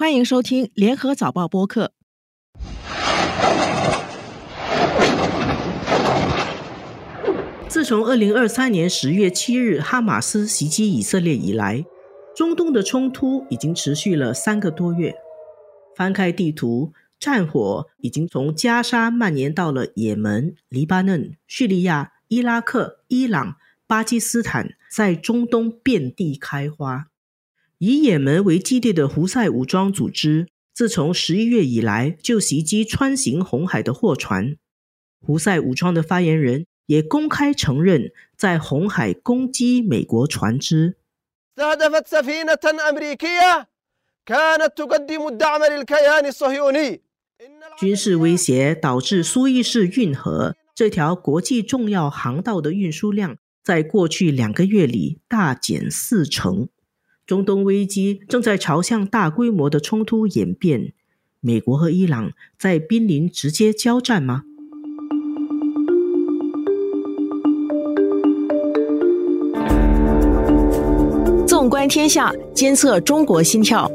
欢迎收听联合早报播客。自从二零二三年十月七日哈马斯袭击以色列以来，中东的冲突已经持续了三个多月。翻开地图，战火已经从加沙蔓延到了也门、黎巴嫩、叙利亚、伊拉克、伊朗、巴基斯坦，在中东遍地开花。以也门为基地的胡塞武装组织，自从十一月以来就袭击穿行红海的货船。胡塞武装的发言人也公开承认，在红海攻击美国船只。军事威胁导致苏伊士运河这条国际重要航道的运输量，在过去两个月里大减四成。中东危机正在朝向大规模的冲突演变，美国和伊朗在濒临直接交战吗？纵观天下，监测中国心跳，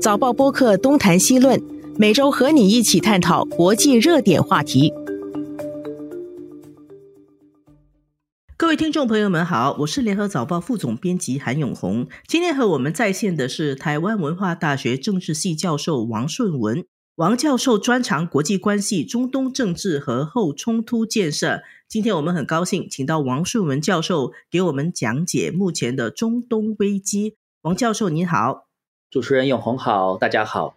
早报播客东谈西论，每周和你一起探讨国际热点话题。各位听众朋友们好，我是联合早报副总编辑韩永红。今天和我们在线的是台湾文化大学政治系教授王顺文。王教授专长国际关系、中东政治和后冲突建设。今天我们很高兴请到王顺文教授给我们讲解目前的中东危机。王教授您好，主持人永红好，大家好。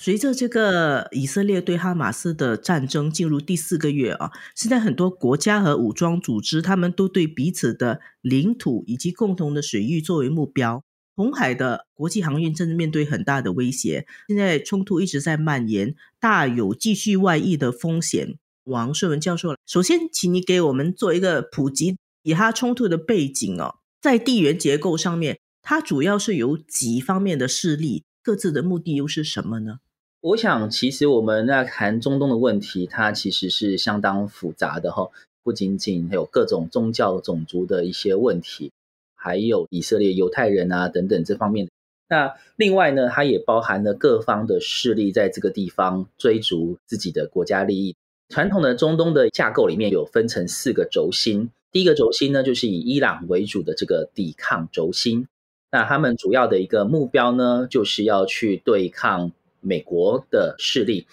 随着这个以色列对哈马斯的战争进入第四个月啊，现在很多国家和武装组织，他们都对彼此的领土以及共同的水域作为目标。红海的国际航运正面对很大的威胁，现在冲突一直在蔓延，大有继续外溢的风险。王顺文教授，首先请你给我们做一个普及以哈冲突的背景哦，在地缘结构上面，它主要是由几方面的势力，各自的目的又是什么呢？我想，其实我们在谈中东的问题，它其实是相当复杂的哈，不仅仅有各种宗教、种族的一些问题，还有以色列犹太人啊等等这方面。那另外呢，它也包含了各方的势力在这个地方追逐自己的国家利益。传统的中东的架构里面有分成四个轴心，第一个轴心呢，就是以伊朗为主的这个抵抗轴心。那他们主要的一个目标呢，就是要去对抗。美国的势力，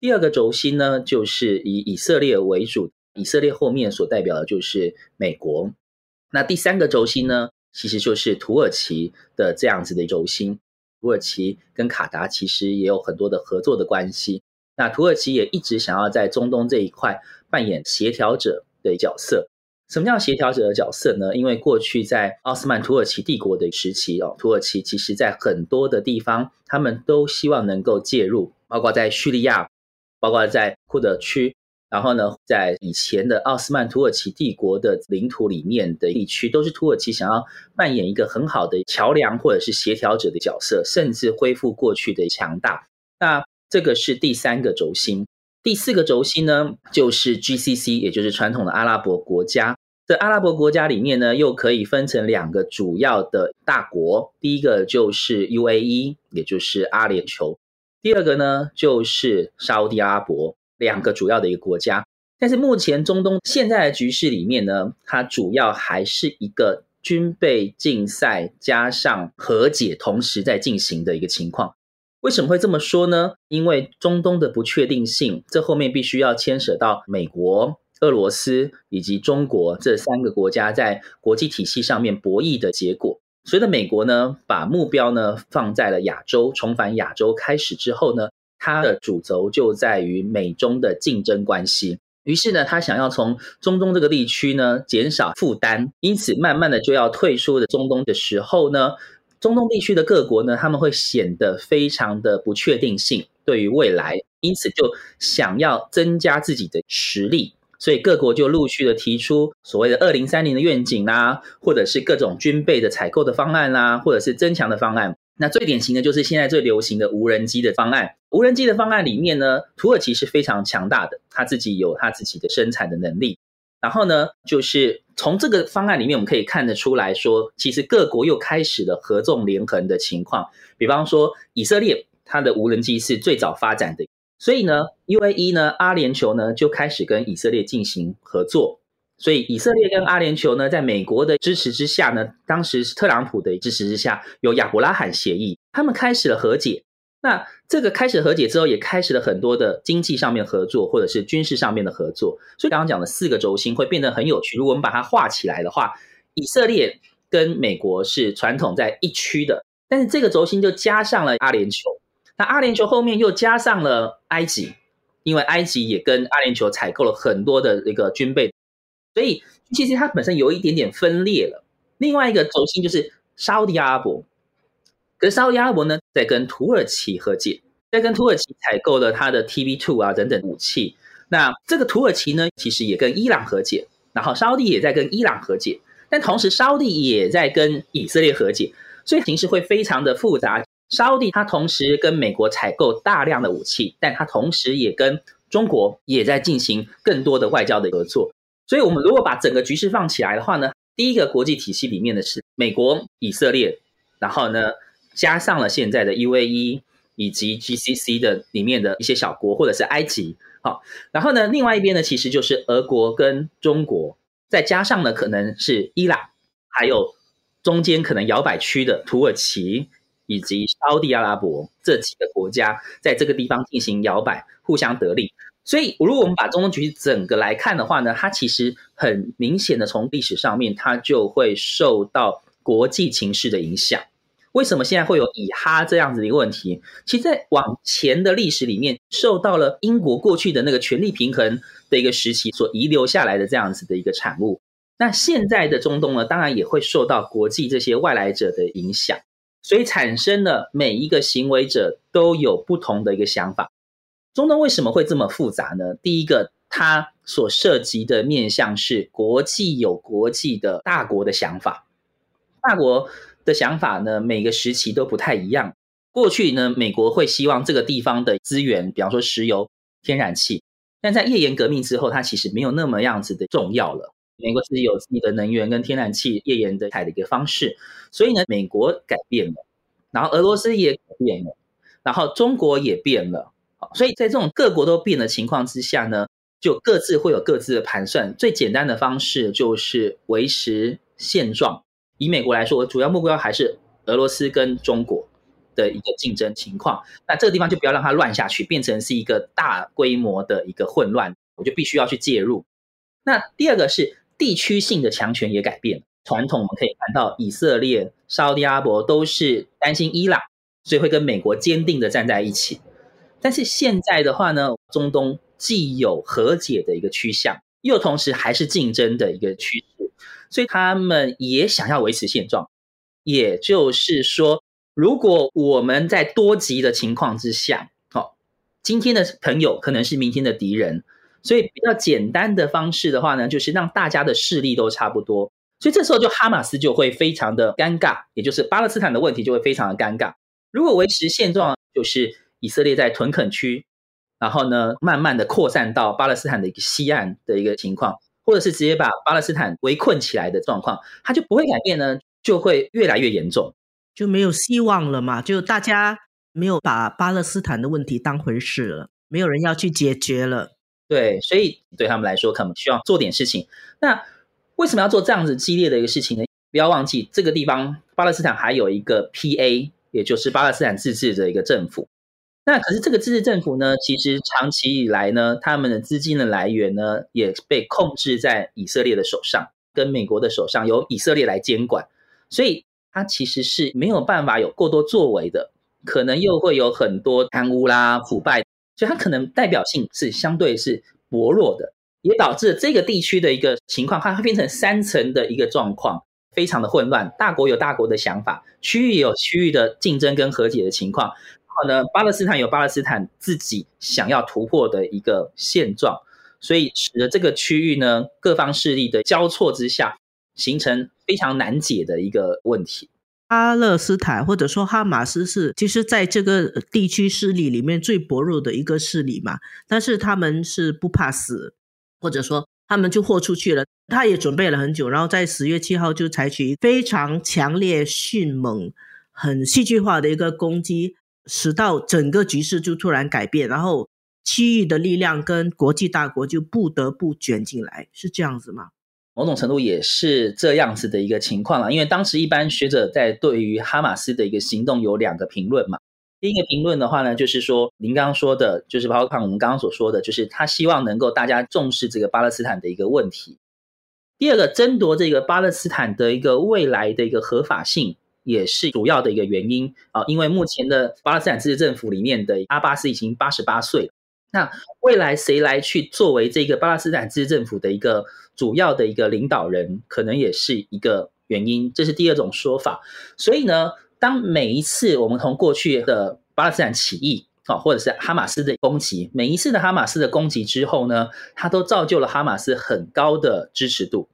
第二个轴心呢，就是以以色列为主，以色列后面所代表的就是美国。那第三个轴心呢，其实就是土耳其的这样子的轴心。土耳其跟卡达其实也有很多的合作的关系。那土耳其也一直想要在中东这一块扮演协调者的角色。什么叫协调者的角色呢？因为过去在奥斯曼土耳其帝国的时期哦，土耳其其实在很多的地方，他们都希望能够介入，包括在叙利亚，包括在库德区，然后呢，在以前的奥斯曼土耳其帝国的领土里面的地区，都是土耳其想要扮演一个很好的桥梁或者是协调者的角色，甚至恢复过去的强大。那这个是第三个轴心。第四个轴心呢，就是 GCC，也就是传统的阿拉伯国家。这阿拉伯国家里面呢，又可以分成两个主要的大国。第一个就是 UAE，也就是阿联酋；第二个呢，就是沙地阿拉伯，两个主要的一个国家。但是目前中东现在的局势里面呢，它主要还是一个军备竞赛加上和解同时在进行的一个情况。为什么会这么说呢？因为中东的不确定性，这后面必须要牵涉到美国、俄罗斯以及中国这三个国家在国际体系上面博弈的结果。随着美国呢把目标呢放在了亚洲，重返亚洲开始之后呢，它的主轴就在于美中的竞争关系。于是呢，他想要从中东这个地区呢减少负担，因此慢慢的就要退出的中东的时候呢。中东地区的各国呢，他们会显得非常的不确定性对于未来，因此就想要增加自己的实力，所以各国就陆续的提出所谓的二零三零的愿景啦，或者是各种军备的采购的方案啦，或者是增强的方案。那最典型的就是现在最流行的无人机的方案。无人机的方案里面呢，土耳其是非常强大的，他自己有他自己的生产的能力。然后呢，就是从这个方案里面，我们可以看得出来说，其实各国又开始了合纵连横的情况。比方说，以色列它的无人机是最早发展的，所以呢，UAE 呢，阿联酋呢就开始跟以色列进行合作。所以以色列跟阿联酋呢，在美国的支持之下呢，当时是特朗普的支持之下，有亚伯拉罕协议，他们开始了和解。那这个开始和解之后，也开始了很多的经济上面合作，或者是军事上面的合作。所以刚刚讲的四个轴心会变得很有趣。如果我们把它画起来的话，以色列跟美国是传统在一区的，但是这个轴心就加上了阿联酋。那阿联酋后面又加上了埃及，因为埃及也跟阿联酋采购了很多的一个军备。所以其实它本身有一点点分裂了。另外一个轴心就是沙特阿拉伯，可是沙特阿拉伯呢，在跟土耳其和解，在跟土耳其采购了它的 TB Two 啊等等武器。那这个土耳其呢，其实也跟伊朗和解，然后沙特也在跟伊朗和解，但同时沙特也在跟以色列和解，所以形势会非常的复杂。沙特它同时跟美国采购大量的武器，但它同时也跟中国也在进行更多的外交的合作。所以，我们如果把整个局势放起来的话呢，第一个国际体系里面的是美国、以色列，然后呢，加上了现在的 UAE 以及 GCC 的里面的一些小国，或者是埃及，好，然后呢，另外一边呢，其实就是俄国跟中国，再加上呢，可能是伊朗，还有中间可能摇摆区的土耳其以及沙地阿拉伯这几个国家，在这个地方进行摇摆，互相得利。所以，如果我们把中东局势整个来看的话呢，它其实很明显的从历史上面，它就会受到国际情势的影响。为什么现在会有以哈这样子的一个问题？其实，在往前的历史里面，受到了英国过去的那个权力平衡的一个时期所遗留下来的这样子的一个产物。那现在的中东呢，当然也会受到国际这些外来者的影响，所以产生了每一个行为者都有不同的一个想法。中东为什么会这么复杂呢？第一个，它所涉及的面向是国际有国际的大国的想法，大国的想法呢，每个时期都不太一样。过去呢，美国会希望这个地方的资源，比方说石油、天然气，但在页岩革命之后，它其实没有那么样子的重要了。美国自己有自己的能源跟天然气、页岩的采的一个方式，所以呢，美国改变了，然后俄罗斯也改变了，然后中国也变了。所以在这种各国都变的情况之下呢，就各自会有各自的盘算。最简单的方式就是维持现状。以美国来说，主要目标还是俄罗斯跟中国的一个竞争情况。那这个地方就不要让它乱下去，变成是一个大规模的一个混乱，我就必须要去介入。那第二个是地区性的强权也改变。传统我们可以看到，以色列、沙特阿伯都是担心伊朗，所以会跟美国坚定的站在一起。但是现在的话呢，中东既有和解的一个趋向，又同时还是竞争的一个趋势，所以他们也想要维持现状。也就是说，如果我们在多极的情况之下，好，今天的朋友可能是明天的敌人，所以比较简单的方式的话呢，就是让大家的势力都差不多。所以这时候就哈马斯就会非常的尴尬，也就是巴勒斯坦的问题就会非常的尴尬。如果维持现状，就是。以色列在屯垦区，然后呢，慢慢的扩散到巴勒斯坦的一个西岸的一个情况，或者是直接把巴勒斯坦围困起来的状况，它就不会改变呢，就会越来越严重，就没有希望了嘛？就大家没有把巴勒斯坦的问题当回事了，没有人要去解决了。对，所以对他们来说，可能需要做点事情。那为什么要做这样子激烈的一个事情呢？不要忘记，这个地方巴勒斯坦还有一个 PA，也就是巴勒斯坦自治的一个政府。那可是这个自治政府呢，其实长期以来呢，他们的资金的来源呢，也被控制在以色列的手上，跟美国的手上，由以色列来监管，所以它其实是没有办法有过多作为的，可能又会有很多贪污啦、腐败，所以它可能代表性是相对是薄弱的，也导致这个地区的一个情况，它会变成三层的一个状况，非常的混乱，大国有大国的想法，区域有区域的竞争跟和解的情况。后呢，巴勒斯坦有巴勒斯坦自己想要突破的一个现状，所以使得这个区域呢，各方势力的交错之下，形成非常难解的一个问题。巴勒斯坦或者说哈马斯是，其实在这个地区势力里面最薄弱的一个势力嘛，但是他们是不怕死，或者说他们就豁出去了。他也准备了很久，然后在十月七号就采取非常强烈、迅猛、很戏剧化的一个攻击。使到整个局势就突然改变，然后区域的力量跟国际大国就不得不卷进来，是这样子吗？某种程度也是这样子的一个情况了，因为当时一般学者在对于哈马斯的一个行动有两个评论嘛。第一个评论的话呢，就是说您刚刚说的，就是包括我们刚刚所说的，就是他希望能够大家重视这个巴勒斯坦的一个问题。第二个，争夺这个巴勒斯坦的一个未来的一个合法性，也是主要的一个原因啊。因为目前的巴勒斯坦自治政府里面的阿巴斯已经八十八岁。那未来谁来去作为这个巴勒斯坦自治政府的一个主要的一个领导人，可能也是一个原因。这是第二种说法。所以呢，当每一次我们从过去的巴勒斯坦起义啊，或者是哈马斯的攻击，每一次的哈马斯的攻击之后呢，它都造就了哈马斯很高的支持度，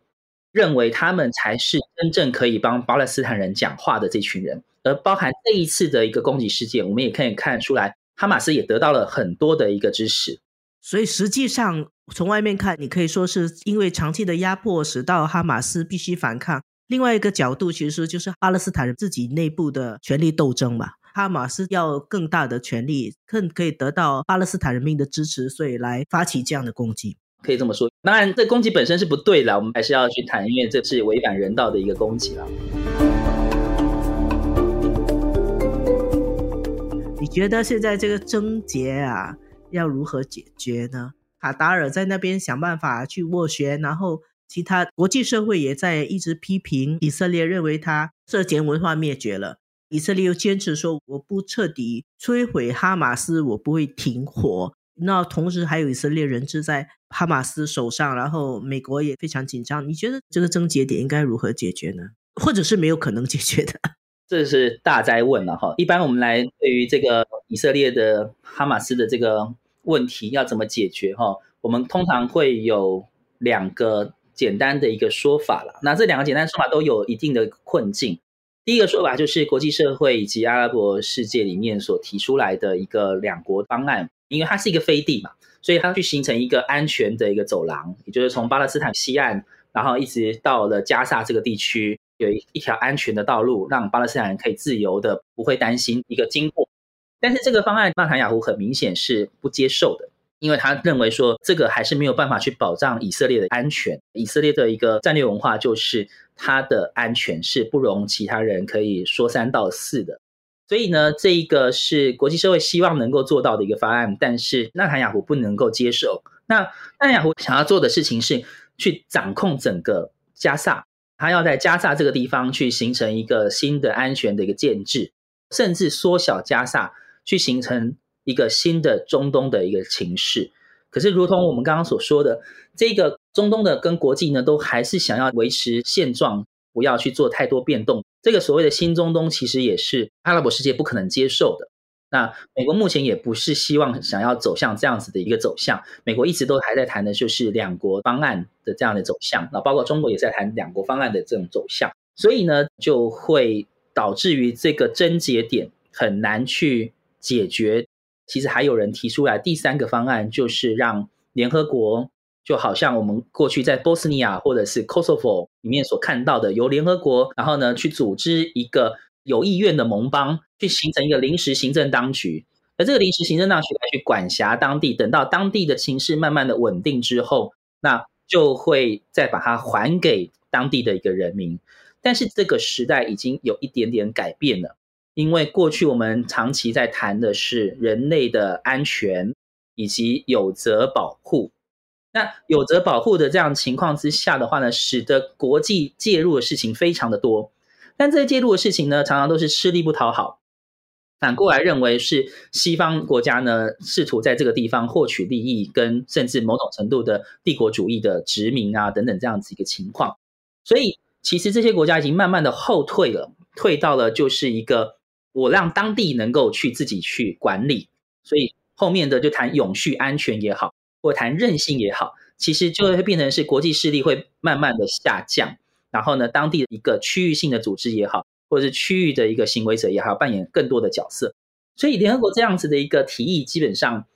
认为他们才是真正可以帮巴勒斯坦人讲话的这群人。而包含这一次的一个攻击事件，我们也可以看出来。哈马斯也得到了很多的一个支持，所以实际上从外面看，你可以说是因为长期的压迫，使到哈马斯必须反抗。另外一个角度，其实就是巴勒斯坦人自己内部的权力斗争嘛。哈马斯要更大的权力，更可以得到巴勒斯坦人民的支持，所以来发起这样的攻击，可以这么说。当然，这攻击本身是不对的，我们还是要去谈，因为这是违反人道的一个攻击了。你觉得现在这个症结啊，要如何解决呢？卡达尔在那边想办法去斡旋，然后其他国际社会也在一直批评以色列，认为他涉嫌文化灭绝了。以色列又坚持说，我不彻底摧毁哈马斯，我不会停火。那同时还有以色列人质在哈马斯手上，然后美国也非常紧张。你觉得这个症结点应该如何解决呢？或者是没有可能解决的？这是大灾问了哈。一般我们来对于这个以色列的哈马斯的这个问题要怎么解决哈，我们通常会有两个简单的一个说法了。那这两个简单说法都有一定的困境。第一个说法就是国际社会以及阿拉伯世界里面所提出来的一个两国方案，因为它是一个飞地嘛，所以它去形成一个安全的一个走廊，也就是从巴勒斯坦西岸，然后一直到了加萨这个地区。有一一条安全的道路，让巴勒斯坦人可以自由的，不会担心一个经过。但是这个方案，纳坦雅胡很明显是不接受的，因为他认为说这个还是没有办法去保障以色列的安全。以色列的一个战略文化就是它的安全是不容其他人可以说三道四的。所以呢，这一个是国际社会希望能够做到的一个方案，但是纳坦雅胡不能够接受。那纳坦雅胡想要做的事情是去掌控整个加萨。他要在加萨这个地方去形成一个新的安全的一个建制，甚至缩小加萨，去形成一个新的中东的一个情势。可是，如同我们刚刚所说的，这个中东的跟国际呢，都还是想要维持现状，不要去做太多变动。这个所谓的新中东，其实也是阿拉伯世界不可能接受的。那美国目前也不是希望想要走向这样子的一个走向，美国一直都还在谈的就是两国方案的这样的走向，那包括中国也在谈两国方案的这种走向，所以呢，就会导致于这个症结点很难去解决。其实还有人提出来第三个方案，就是让联合国，就好像我们过去在波斯尼亚或者是 Kosovo 里面所看到的，由联合国然后呢去组织一个。有意愿的盟邦去形成一个临时行政当局，而这个临时行政当局来去管辖当地，等到当地的情势慢慢的稳定之后，那就会再把它还给当地的一个人民。但是这个时代已经有一点点改变了，因为过去我们长期在谈的是人类的安全以及有责保护，那有责保护的这样情况之下的话呢，使得国际介入的事情非常的多。但这些介入的事情呢，常常都是吃力不讨好。反过来认为是西方国家呢，试图在这个地方获取利益，跟甚至某种程度的帝国主义的殖民啊等等这样子一个情况。所以其实这些国家已经慢慢的后退了，退到了就是一个我让当地能够去自己去管理。所以后面的就谈永续安全也好，或谈韧性也好，其实就会变成是国际势力会慢慢的下降。然后呢，当地的一个区域性的组织也好，或者是区域的一个行为者也好，扮演更多的角色。所以联合国这样子的一个提议，基本上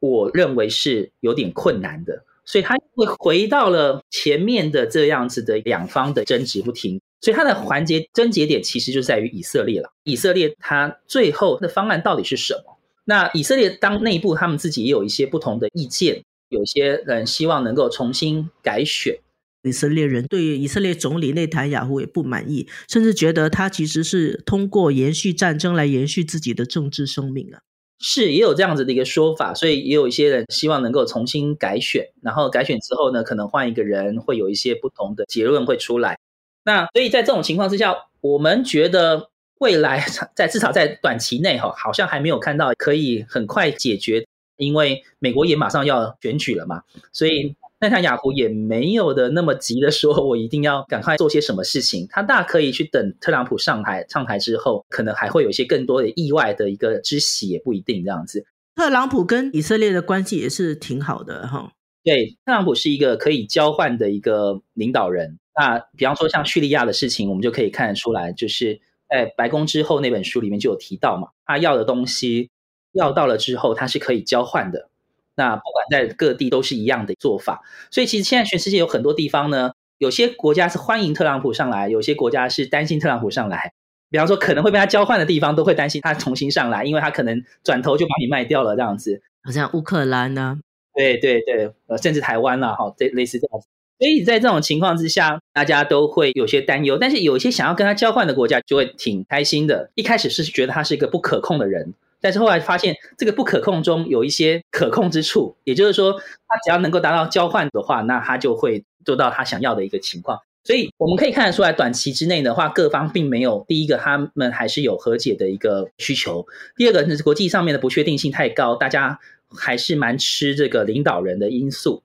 我认为是有点困难的。所以他会回到了前面的这样子的两方的争执不停。所以它的环节症结点其实就在于以色列了。以色列它最后的方案到底是什么？那以色列当内部他们自己也有一些不同的意见，有些人希望能够重新改选。以色列人对以色列总理内塔雅胡也不满意，甚至觉得他其实是通过延续战争来延续自己的政治生命啊。是，也有这样子的一个说法，所以也有一些人希望能够重新改选，然后改选之后呢，可能换一个人，会有一些不同的结论会出来。那所以在这种情况之下，我们觉得未来 在至少在短期内哈，好像还没有看到可以很快解决，因为美国也马上要选举了嘛，所以。那他雅虎也没有的那么急的说，我一定要赶快做些什么事情。他大可以去等特朗普上台上台之后，可能还会有一些更多的意外的一个之喜，也不一定这样子。特朗普跟以色列的关系也是挺好的哈。对，特朗普是一个可以交换的一个领导人。那比方说像叙利亚的事情，我们就可以看得出来，就是在白宫之后那本书里面就有提到嘛，他要的东西要到了之后，它是可以交换的。那不管在各地都是一样的做法，所以其实现在全世界有很多地方呢，有些国家是欢迎特朗普上来，有些国家是担心特朗普上来。比方说可能会被他交换的地方，都会担心他重新上来，因为他可能转头就把你卖掉了这样子。好像乌克兰呢，对对对，呃，甚至台湾啦，哈，这类似这样子。所以在这种情况之下，大家都会有些担忧，但是有一些想要跟他交换的国家就会挺开心的。一开始是觉得他是一个不可控的人。但是后来发现，这个不可控中有一些可控之处，也就是说，他只要能够达到交换的话，那他就会做到他想要的一个情况。所以我们可以看得出来，短期之内的话，各方并没有第一个，他们还是有和解的一个需求；第二个是国际上面的不确定性太高，大家还是蛮吃这个领导人的因素。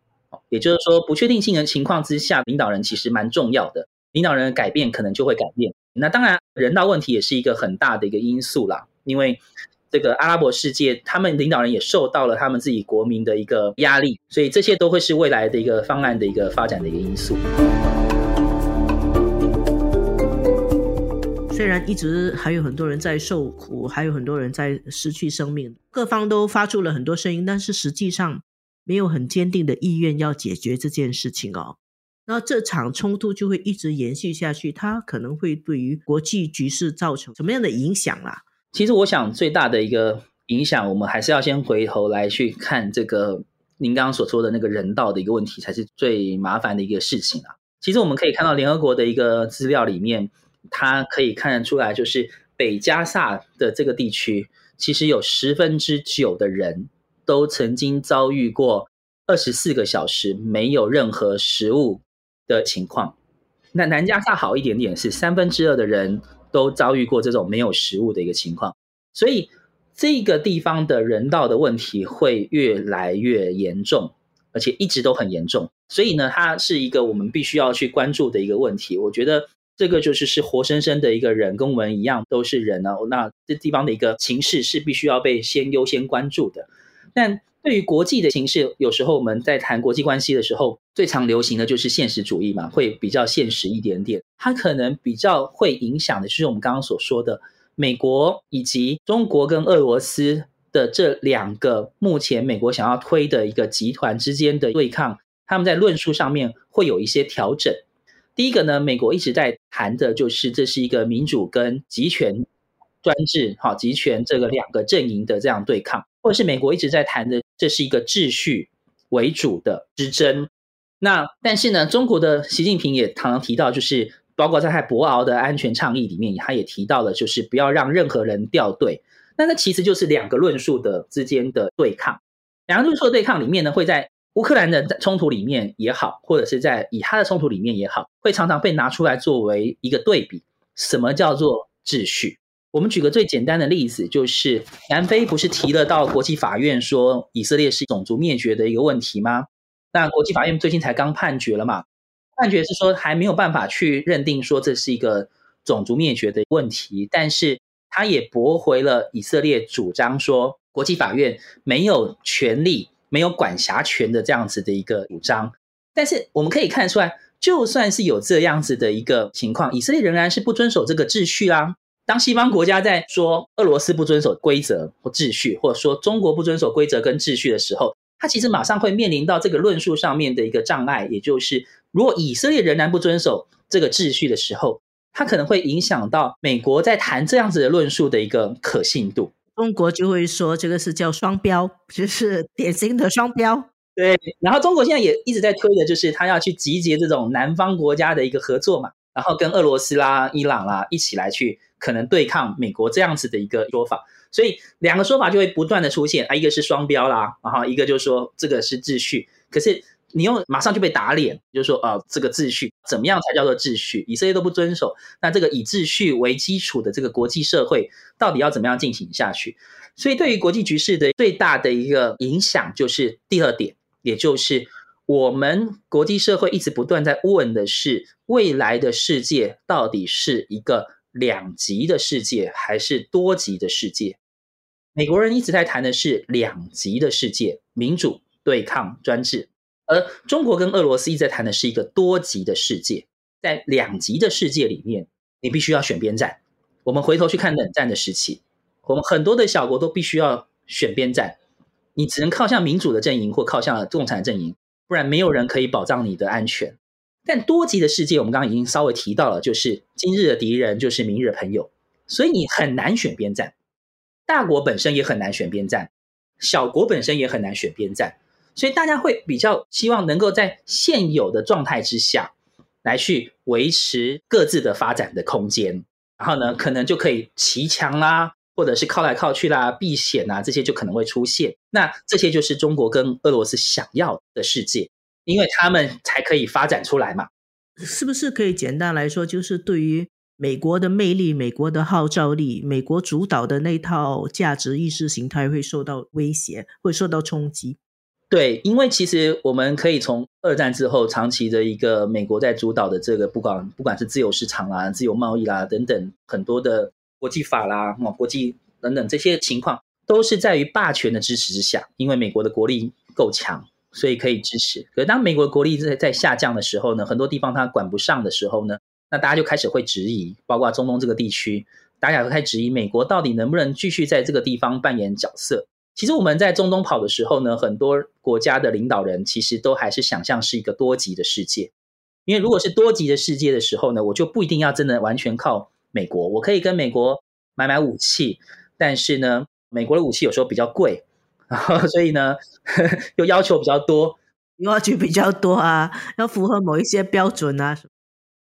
也就是说，不确定性的情况之下，领导人其实蛮重要的。领导人的改变可能就会改变。那当然，人道问题也是一个很大的一个因素啦，因为。这个阿拉伯世界，他们领导人也受到了他们自己国民的一个压力，所以这些都会是未来的一个方案的一个发展的一个因素。虽然一直还有很多人在受苦，还有很多人在失去生命，各方都发出了很多声音，但是实际上没有很坚定的意愿要解决这件事情哦。那这场冲突就会一直延续下去，它可能会对于国际局势造成什么样的影响啦？其实我想最大的一个影响，我们还是要先回头来去看这个您刚刚所说的那个人道的一个问题，才是最麻烦的一个事情啊。其实我们可以看到联合国的一个资料里面，它可以看得出来，就是北加萨的这个地区，其实有十分之九的人都曾经遭遇过二十四个小时没有任何食物的情况。那南加萨好一点点，是三分之二的人。都遭遇过这种没有食物的一个情况，所以这个地方的人道的问题会越来越严重，而且一直都很严重。所以呢，它是一个我们必须要去关注的一个问题。我觉得这个就是是活生生的一个人，跟我们一样都是人呢。那这地方的一个情势是必须要被先优先关注的。但对于国际的形势，有时候我们在谈国际关系的时候，最常流行的就是现实主义嘛，会比较现实一点点。它可能比较会影响的，就是我们刚刚所说的美国以及中国跟俄罗斯的这两个目前美国想要推的一个集团之间的对抗，他们在论述上面会有一些调整。第一个呢，美国一直在谈的就是这是一个民主跟集权专制，好，集权这个两个阵营的这样对抗。或者是美国一直在谈的，这是一个秩序为主的之争。那但是呢，中国的习近平也常常提到，就是包括在他博鳌的安全倡议里面，他也提到了，就是不要让任何人掉队。那那其实就是两个论述的之间的对抗。两个论述的对抗里面呢，会在乌克兰的冲突里面也好，或者是在以他的冲突里面也好，会常常被拿出来作为一个对比。什么叫做秩序？我们举个最简单的例子，就是南非不是提了到国际法院说以色列是种族灭绝的一个问题吗？那国际法院最近才刚判决了嘛？判决是说还没有办法去认定说这是一个种族灭绝的问题，但是他也驳回了以色列主张说国际法院没有权利、没有管辖权的这样子的一个主张。但是我们可以看出来，就算是有这样子的一个情况，以色列仍然是不遵守这个秩序啦。当西方国家在说俄罗斯不遵守规则或秩序，或者说中国不遵守规则跟秩序的时候，他其实马上会面临到这个论述上面的一个障碍，也就是如果以色列仍然不遵守这个秩序的时候，它可能会影响到美国在谈这样子的论述的一个可信度。中国就会说这个是叫双标，就是典型的双标。对，然后中国现在也一直在推的，就是他要去集结这种南方国家的一个合作嘛，然后跟俄罗斯啦、伊朗啦一起来去可能对抗美国这样子的一个说法。所以两个说法就会不断的出现啊，一个是双标啦，然后一个就是说这个是秩序，可是。你又马上就被打脸，就是说啊，这个秩序怎么样才叫做秩序？以色列都不遵守，那这个以秩序为基础的这个国际社会到底要怎么样进行下去？所以对于国际局势的最大的一个影响就是第二点，也就是我们国际社会一直不断在问的是，未来的世界到底是一个两极的世界还是多极的世界？美国人一直在谈的是两极的世界，民主对抗专制。而中国跟俄罗斯一直在谈的是一个多极的世界，在两极的世界里面，你必须要选边站。我们回头去看冷战的时期，我们很多的小国都必须要选边站，你只能靠向民主的阵营或靠向共产阵营，不然没有人可以保障你的安全。但多极的世界，我们刚刚已经稍微提到了，就是今日的敌人就是明日的朋友，所以你很难选边站。大国本身也很难选边站，小国本身也很难选边站。所以大家会比较希望能够在现有的状态之下，来去维持各自的发展的空间，然后呢，可能就可以骑墙啦，或者是靠来靠去啦、避险啊，这些就可能会出现。那这些就是中国跟俄罗斯想要的世界，因为他们才可以发展出来嘛。是不是可以简单来说，就是对于美国的魅力、美国的号召力、美国主导的那套价值意识形态会受到威胁，会受到冲击？对，因为其实我们可以从二战之后长期的一个美国在主导的这个，不管不管是自由市场啦、自由贸易啦等等很多的国际法啦、国际等等这些情况，都是在于霸权的支持之下。因为美国的国力够强，所以可以支持。可是当美国国力在在下降的时候呢，很多地方它管不上的时候呢，那大家就开始会质疑，包括中东这个地区，大家会开始质疑美国到底能不能继续在这个地方扮演角色。其实我们在中东跑的时候呢，很多国家的领导人其实都还是想象是一个多极的世界，因为如果是多极的世界的时候呢，我就不一定要真的完全靠美国，我可以跟美国买买武器，但是呢，美国的武器有时候比较贵，然后所以呢又要求比较多，要求比较多啊，要符合某一些标准啊，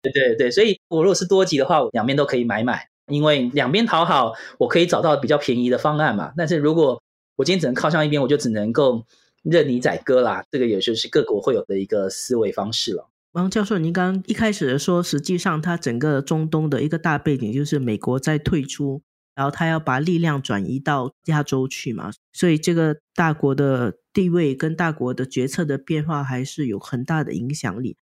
对对对，所以我如果是多极的话，我两边都可以买买，因为两边讨好，我可以找到比较便宜的方案嘛，但是如果我今天只能靠向一边，我就只能够任你宰割啦。这个也就是各国会有的一个思维方式了。王教授，您刚刚一开始说，实际上它整个中东的一个大背景就是美国在退出，然后他要把力量转移到亚洲去嘛，所以这个大国的地位跟大国的决策的变化还是有很大的影响力。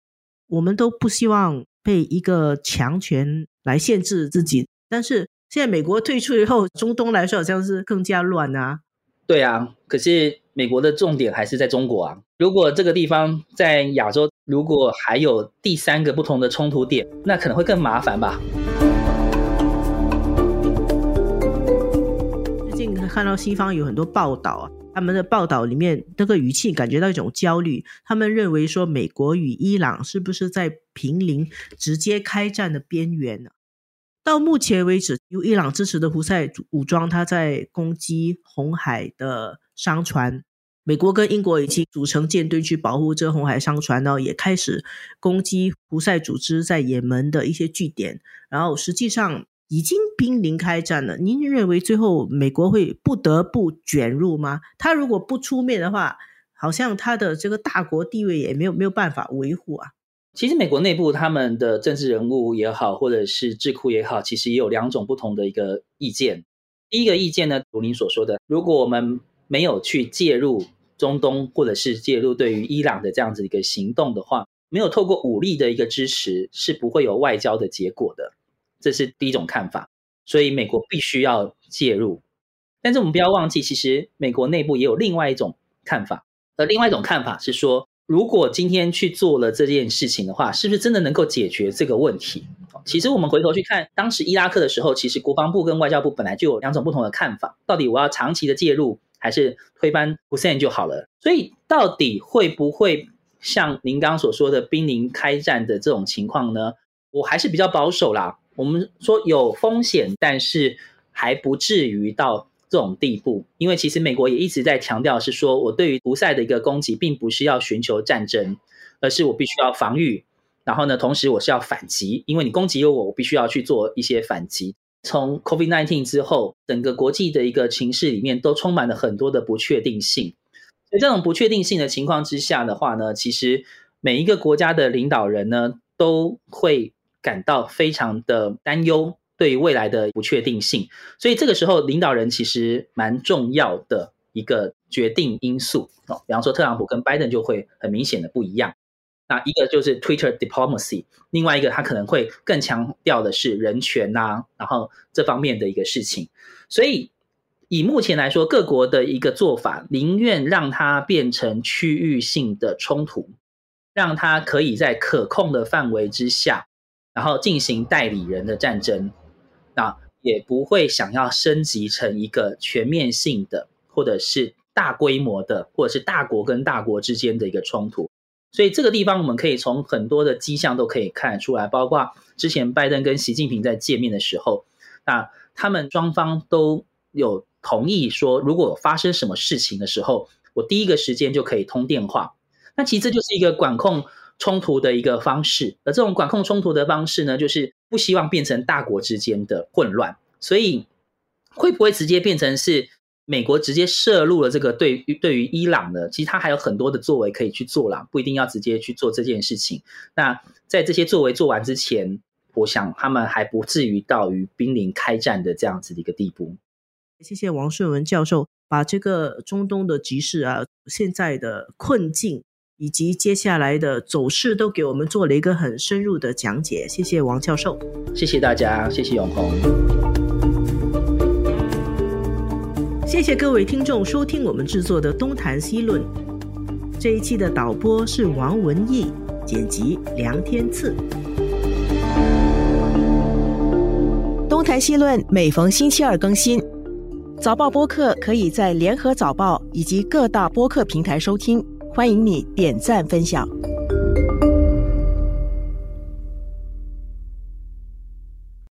我们都不希望被一个强权来限制自己，但是现在美国退出以后，中东来说好像是更加乱啊。对啊，可是美国的重点还是在中国啊。如果这个地方在亚洲，如果还有第三个不同的冲突点，那可能会更麻烦吧。看到西方有很多报道啊，他们的报道里面那个语气感觉到一种焦虑，他们认为说美国与伊朗是不是在濒临直接开战的边缘呢？到目前为止，由伊朗支持的胡塞武装，他在攻击红海的商船。美国跟英国已经组成舰队去保护这红海商船然后，也开始攻击胡塞组织在也门的一些据点。然后实际上已经濒临开战了。您认为最后美国会不得不卷入吗？他如果不出面的话，好像他的这个大国地位也没有没有办法维护啊。其实美国内部他们的政治人物也好，或者是智库也好，其实也有两种不同的一个意见。第一个意见呢，如您所说的，如果我们没有去介入中东，或者是介入对于伊朗的这样子一个行动的话，没有透过武力的一个支持，是不会有外交的结果的。这是第一种看法。所以美国必须要介入。但是我们不要忘记，其实美国内部也有另外一种看法。而另外一种看法是说。如果今天去做了这件事情的话，是不是真的能够解决这个问题？其实我们回头去看当时伊拉克的时候，其实国防部跟外交部本来就有两种不同的看法。到底我要长期的介入，还是推翻不算就好了？所以到底会不会像您刚刚所说的濒临开战的这种情况呢？我还是比较保守啦。我们说有风险，但是还不至于到这种地步。因为其实美国也一直在强调，是说我对于胡塞的一个攻击，并不是要寻求战争，而是我必须要防御。然后呢，同时我是要反击，因为你攻击了我，我必须要去做一些反击。从 COVID-19 之后，整个国际的一个情势里面都充满了很多的不确定性。在这种不确定性的情况之下的话呢，其实每一个国家的领导人呢，都会感到非常的担忧，对于未来的不确定性。所以这个时候，领导人其实蛮重要的一个决定因素哦。比方说，特朗普跟拜登就会很明显的不一样。那一个就是 Twitter diplomacy，另外一个他可能会更强调的是人权呐，然后这方面的一个事情。所以以目前来说，各国的一个做法，宁愿让它变成区域性的冲突，让它可以在可控的范围之下，然后进行代理人的战争，那也不会想要升级成一个全面性的，或者是大规模的，或者是大国跟大国之间的一个冲突。所以这个地方我们可以从很多的迹象都可以看出来，包括之前拜登跟习近平在见面的时候，那他们双方都有同意说，如果发生什么事情的时候，我第一个时间就可以通电话。那其实这就是一个管控冲突的一个方式，而这种管控冲突的方式呢，就是不希望变成大国之间的混乱。所以会不会直接变成是？美国直接涉入了这个对于对于伊朗的，其实他还有很多的作为可以去做啦，不一定要直接去做这件事情。那在这些作为做完之前，我想他们还不至于到于濒临开战的这样子的一个地步。谢谢王顺文教授把这个中东的局势啊、现在的困境以及接下来的走势都给我们做了一个很深入的讲解。谢谢王教授，谢谢大家，谢谢永红。谢谢各位听众收听我们制作的《东谈西论》。这一期的导播是王文义，剪辑梁天赐。《东谈西论》每逢星期二更新，早报播客可以在联合早报以及各大播客平台收听，欢迎你点赞分享。